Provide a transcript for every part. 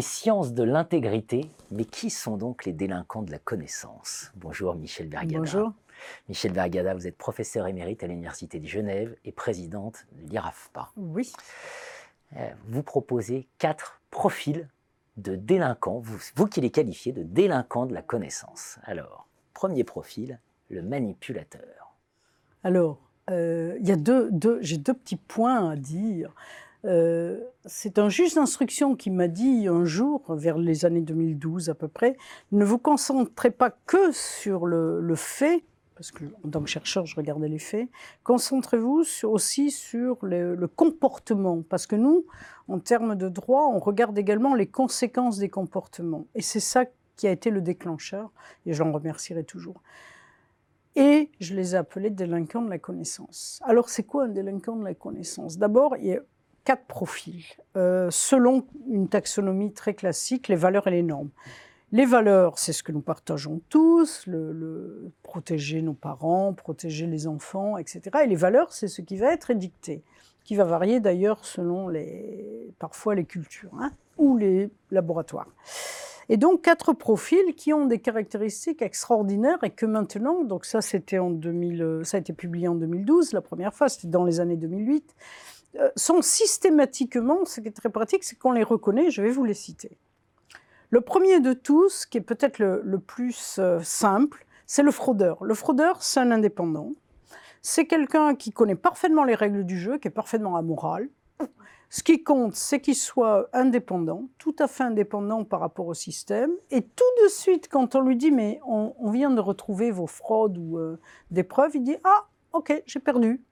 les sciences de l'intégrité, mais qui sont donc les délinquants de la connaissance? Bonjour Michel Bergada. Bonjour. Michel Bergada, vous êtes professeur émérite à l'Université de Genève et présidente de l'IRAFPA. Oui. Euh, vous proposez quatre profils de délinquants, vous, qui les qualifiez de délinquants de la connaissance. Alors, premier profil, le manipulateur. Alors, euh, il y a deux, j'ai deux petits points à dire. Euh, c'est un juge d'instruction qui m'a dit un jour, vers les années 2012 à peu près, ne vous concentrez pas que sur le, fait, parce que en tant que chercheur, je regardais les faits, concentrez-vous aussi sur le, comportement, parce que nous, en termes de droit, on regarde également les conséquences des comportements. Et c'est ça qui a été le déclencheur, et j'en remercierai toujours. Et je les ai appelés délinquants de la connaissance. Alors, c'est quoi un délinquant de la connaissance? D'abord, quatre profils, euh, selon une taxonomie très classique, les valeurs et les normes. Les valeurs, c'est ce que nous partageons tous, le, protéger nos parents, protéger les enfants, etc. Et les valeurs, c'est ce qui va être édicté, qui va varier d'ailleurs selon les, parfois les cultures hein, ou les laboratoires. Et donc quatre profils qui ont des caractéristiques extraordinaires et que maintenant, donc ça c'était en 2000, ça a été publié en 2012 la première fois, c'était dans les années 2008. Euh, sont systématiquement, ce qui est très pratique, c'est qu'on les reconnaît, je vais vous les citer. Le premier de tous, qui est peut-être le, plus euh, simple, c'est le fraudeur. Le fraudeur, c'est un indépendant. C'est quelqu'un qui connaît parfaitement les règles du jeu, qui est parfaitement amoral. Ce qui compte, c'est qu'il soit indépendant, tout à fait indépendant par rapport au système. Et tout de suite, quand on lui dit, mais on, vient de retrouver vos fraudes ou euh, des preuves, il dit, ah, ok, j'ai perdu.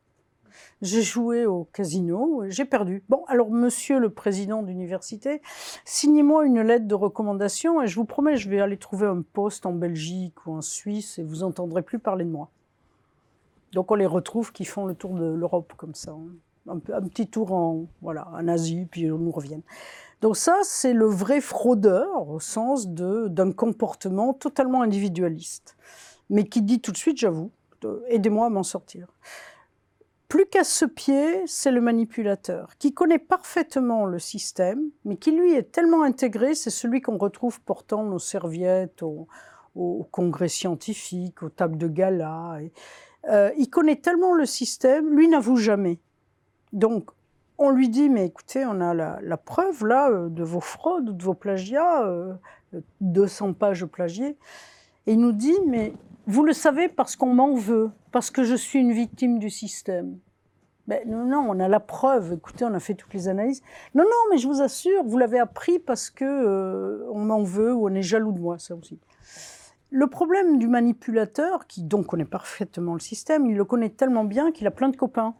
J'ai joué au casino, j'ai perdu. Bon, alors monsieur le président d'université, signez-moi une lettre de recommandation et je vous promets, je vais aller trouver un poste en Belgique ou en Suisse et vous entendrez plus parler de moi. Donc on les retrouve qui font le tour de l'Europe comme ça. Hein. Un, petit tour en, voilà, en Asie, puis on nous revienne. Donc ça, c'est le vrai fraudeur au sens d'un comportement totalement individualiste, mais qui dit tout de suite, j'avoue, aidez-moi à m'en sortir. Plus qu'à ce pied, c'est le manipulateur, qui connaît parfaitement le système, mais qui lui est tellement intégré, c'est celui qu'on retrouve portant nos serviettes au, congrès scientifique, aux tables de gala. Euh, il connaît tellement le système, lui n'avoue jamais. Donc, on lui dit, mais écoutez, on a la, preuve là euh, de vos fraudes de vos plagiats, 200 euh, pages plagiées. Et il nous dit, mais vous le savez parce qu'on m'en veut, parce que je suis une victime du système. Ben, non, non, on a la preuve. Écoutez, on a fait toutes les analyses. Non, non, mais je vous assure, vous l'avez appris parce que euh, on m'en veut ou on est jaloux de moi, ça aussi. Le problème du manipulateur, qui donc connaît parfaitement le système, il le connaît tellement bien qu'il a plein de copains.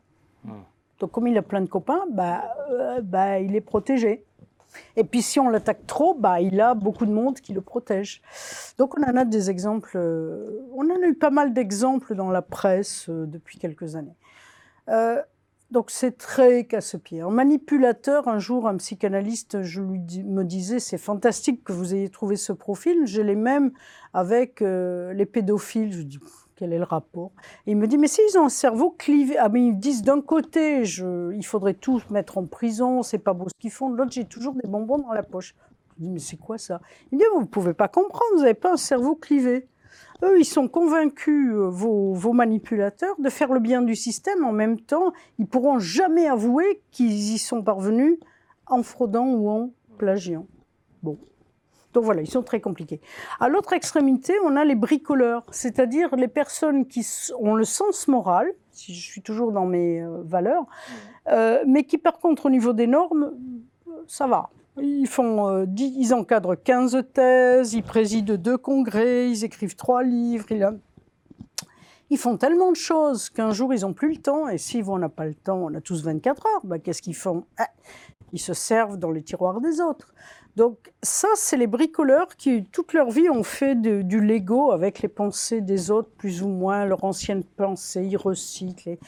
Donc comme il a plein de copains, bah, euh, bah, il est protégé. Et puis si on l'attaque trop, bah, il a beaucoup de monde qui le protège. Donc on en a des exemples, euh, on en a eu pas mal d'exemples dans la presse euh, depuis quelques années. Euh, donc c'est très casse-pied. Un manipulateur, un jour, un psychanalyste je me disait, c'est fantastique que vous ayez trouvé ce profil, je l'ai même avec les pédophiles. Je dis, quel est le rapport Il me dit, mais s'ils ont un cerveau clivé, ah, mais ils disent d'un côté, il faudrait tous mettre en prison, c'est pas beau ce qu'ils font, de l'autre, j'ai toujours des bonbons dans la poche. Je dis, mais c'est quoi ça? Il me dit, vous ne pouvez pas comprendre, vous n'avez pas un cerveau clivé. Eux, ils sont convaincus, euh, vos, vos, manipulateurs, de faire le bien du système. En même temps, ils pourront jamais avouer qu'ils y sont parvenus en fraudant ou en plagiant. Bon. Donc voilà, ils sont très compliqués. À l'autre extrémité, on a les bricoleurs, c'est-à-dire les personnes qui ont le sens moral, si je suis toujours dans mes euh, valeurs, euh, mais qui par contre au niveau des normes, ça va. Ils, font, euh, ils encadrent 15 thèses, ils président deux congrès, ils écrivent trois livres. Ils, font tellement de choses qu'un jour ils n'ont plus le temps, et si on n'a pas le temps, on a tous 24 heures, bah, qu'est-ce qu'ils font? Ah, Ils se servent dans les tiroirs des autres. Donc ça, c'est les bricoleurs qui, toute leur vie, ont fait du Lego avec les pensées des autres, plus ou moins, leur ancienne pensée, ils recyclent.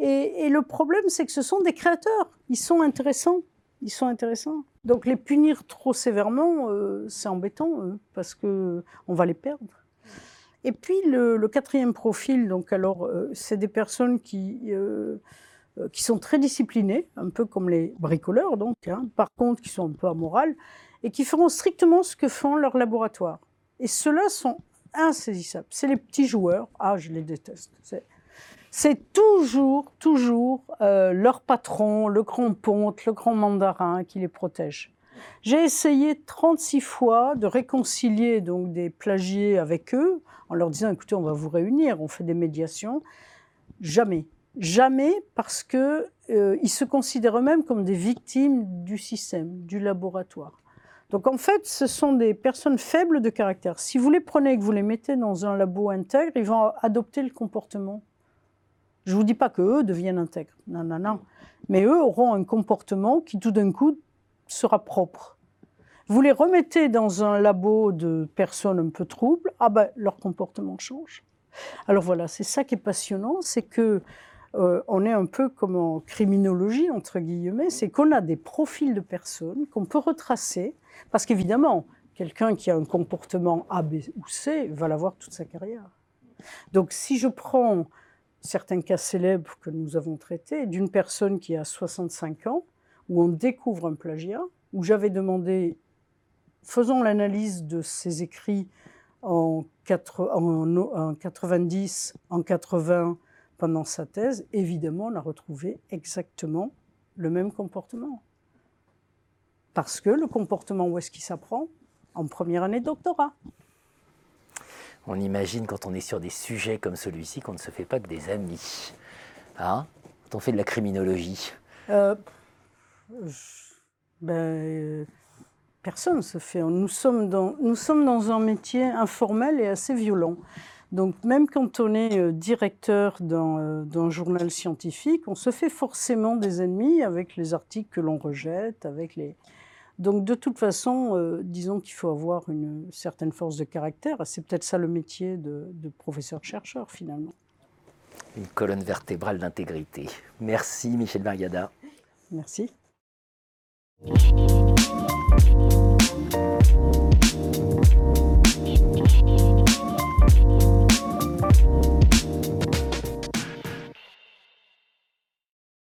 Et, le problème, c'est que ce sont des créateurs. Ils sont intéressants. Ils sont intéressants. Donc les punir trop sévèrement, euh, c'est embêtant, parce qu'on va les perdre. Et puis le, quatrième profil, donc alors, euh, c'est des personnes qui... Euh, qui sont très disciplinés, un peu comme les bricoleurs, donc, hein, par contre, qui sont un peu amorales, et qui feront strictement ce que font leurs laboratoires. Et ceux-là sont insaisissables. C'est les petits joueurs. Ah, je les déteste. C'est toujours, toujours euh, leur patron, le grand ponte, le grand mandarin qui les protège. J'ai essayé 36 fois de réconcilier donc des plagiés avec eux en leur disant écoutez, on va vous réunir, on fait des médiations. Jamais. Jamais parce qu'ils euh, se considèrent eux-mêmes comme des victimes du système, du laboratoire. Donc en fait, ce sont des personnes faibles de caractère. Si vous les prenez et que vous les mettez dans un labo intègre, ils vont adopter le comportement. Je ne vous dis pas qu'eux deviennent intègres. Non, non, non. Mais eux auront un comportement qui tout d'un coup sera propre. Vous les remettez dans un labo de personnes un peu troubles, ah ben leur comportement change. Alors voilà, c'est ça qui est passionnant, c'est que euh, on est un peu comme en criminologie entre guillemets, c'est qu'on a des profils de personnes qu'on peut retracer, parce qu'évidemment, quelqu'un qui a un comportement A, B ou C va l'avoir toute sa carrière. Donc si je prends certains cas célèbres que nous avons traités d'une personne qui a 65 ans, où on découvre un plagiat, où j'avais demandé, faisons l'analyse de ses écrits en, 90, en 80, pendant sa thèse, évidemment, on a retrouvé exactement le même comportement. Parce que le comportement, où est-ce qu'il s'apprend? En première année de doctorat. On imagine quand on est sur des sujets comme celui-ci qu'on ne se fait pas que des amis. Hein? Quand on fait de la criminologie. Euh, ben, personne ne se fait. Nous sommes, dans, nous sommes dans un métier informel et assez violent. Donc même quand on est euh, directeur euh, d'un journal scientifique, on se fait forcément des ennemis avec les articles que l'on rejette, avec les... Donc de toute façon, disons qu'il faut avoir une certaine force de caractère. C'est peut-être ça le métier de, de professeur-chercheur finalement. Une colonne vertébrale d'intégrité. Merci Michel Margada. Merci. Thank you.